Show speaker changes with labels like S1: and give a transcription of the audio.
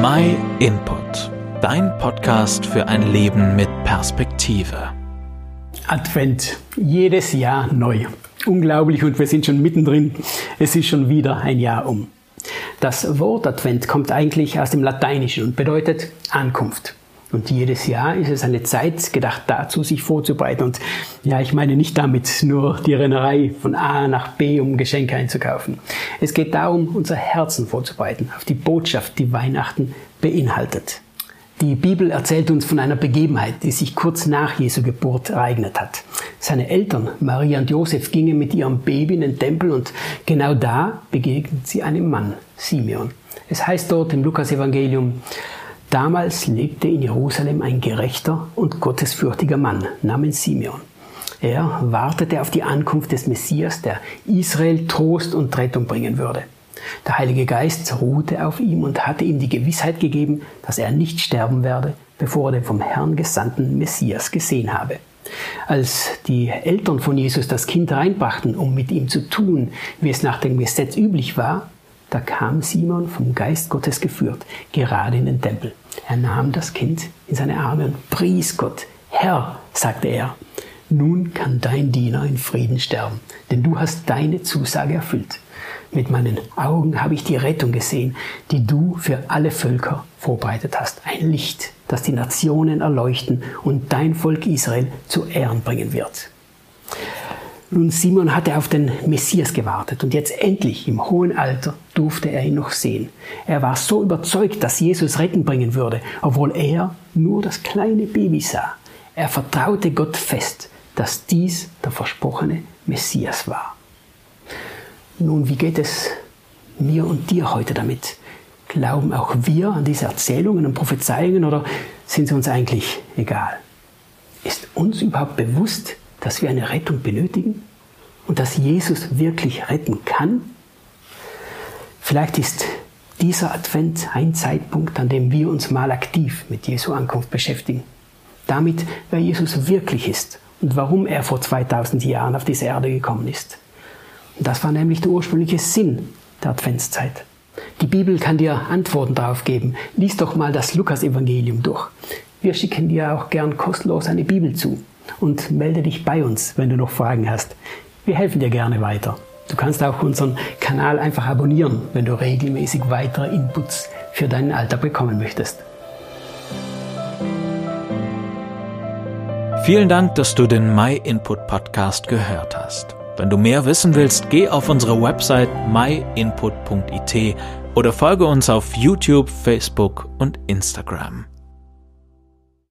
S1: My Input, dein Podcast für ein Leben mit Perspektive.
S2: Advent, jedes Jahr neu. Unglaublich und wir sind schon mittendrin. Es ist schon wieder ein Jahr um. Das Wort Advent kommt eigentlich aus dem Lateinischen und bedeutet Ankunft. Und jedes Jahr ist es eine Zeit gedacht dazu, sich vorzubereiten. Und ja, ich meine nicht damit nur die Rennerei von A nach B, um Geschenke einzukaufen. Es geht darum, unser Herzen vorzubereiten auf die Botschaft, die Weihnachten beinhaltet. Die Bibel erzählt uns von einer Begebenheit, die sich kurz nach Jesu Geburt ereignet hat. Seine Eltern, Maria und Josef, gingen mit ihrem Baby in den Tempel und genau da begegnen sie einem Mann, Simeon. Es heißt dort im Lukas-Evangelium, Damals lebte in Jerusalem ein gerechter und gottesfürchtiger Mann namens Simeon. Er wartete auf die Ankunft des Messias, der Israel Trost und Rettung bringen würde. Der Heilige Geist ruhte auf ihm und hatte ihm die Gewissheit gegeben, dass er nicht sterben werde, bevor er den vom Herrn gesandten Messias gesehen habe. Als die Eltern von Jesus das Kind reinbrachten, um mit ihm zu tun, wie es nach dem Gesetz üblich war, da kam Simon vom Geist Gottes geführt, gerade in den Tempel. Er nahm das Kind in seine Arme und pries Gott. Herr, sagte er, nun kann dein Diener in Frieden sterben, denn du hast deine Zusage erfüllt. Mit meinen Augen habe ich die Rettung gesehen, die du für alle Völker vorbereitet hast. Ein Licht, das die Nationen erleuchten und dein Volk Israel zu Ehren bringen wird. Nun, Simon hatte auf den Messias gewartet und jetzt endlich im hohen Alter durfte er ihn noch sehen. Er war so überzeugt, dass Jesus Retten bringen würde, obwohl er nur das kleine Baby sah. Er vertraute Gott fest, dass dies der versprochene Messias war. Nun, wie geht es mir und dir heute damit? Glauben auch wir an diese Erzählungen und Prophezeiungen oder sind sie uns eigentlich egal? Ist uns überhaupt bewusst, dass wir eine Rettung benötigen und dass Jesus wirklich retten kann? Vielleicht ist dieser Advent ein Zeitpunkt, an dem wir uns mal aktiv mit Jesu Ankunft beschäftigen. Damit, wer Jesus wirklich ist und warum er vor 2000 Jahren auf diese Erde gekommen ist. Und das war nämlich der ursprüngliche Sinn der Adventszeit. Die Bibel kann dir Antworten darauf geben. Lies doch mal das Lukas-Evangelium durch. Wir schicken dir auch gern kostenlos eine Bibel zu und melde dich bei uns, wenn du noch Fragen hast. Wir helfen dir gerne weiter. Du kannst auch unseren Kanal einfach abonnieren, wenn du regelmäßig weitere Inputs für deinen Alltag bekommen möchtest.
S1: Vielen Dank, dass du den My Input Podcast gehört hast. Wenn du mehr wissen willst, geh auf unsere Website myinput.it oder folge uns auf YouTube, Facebook und Instagram.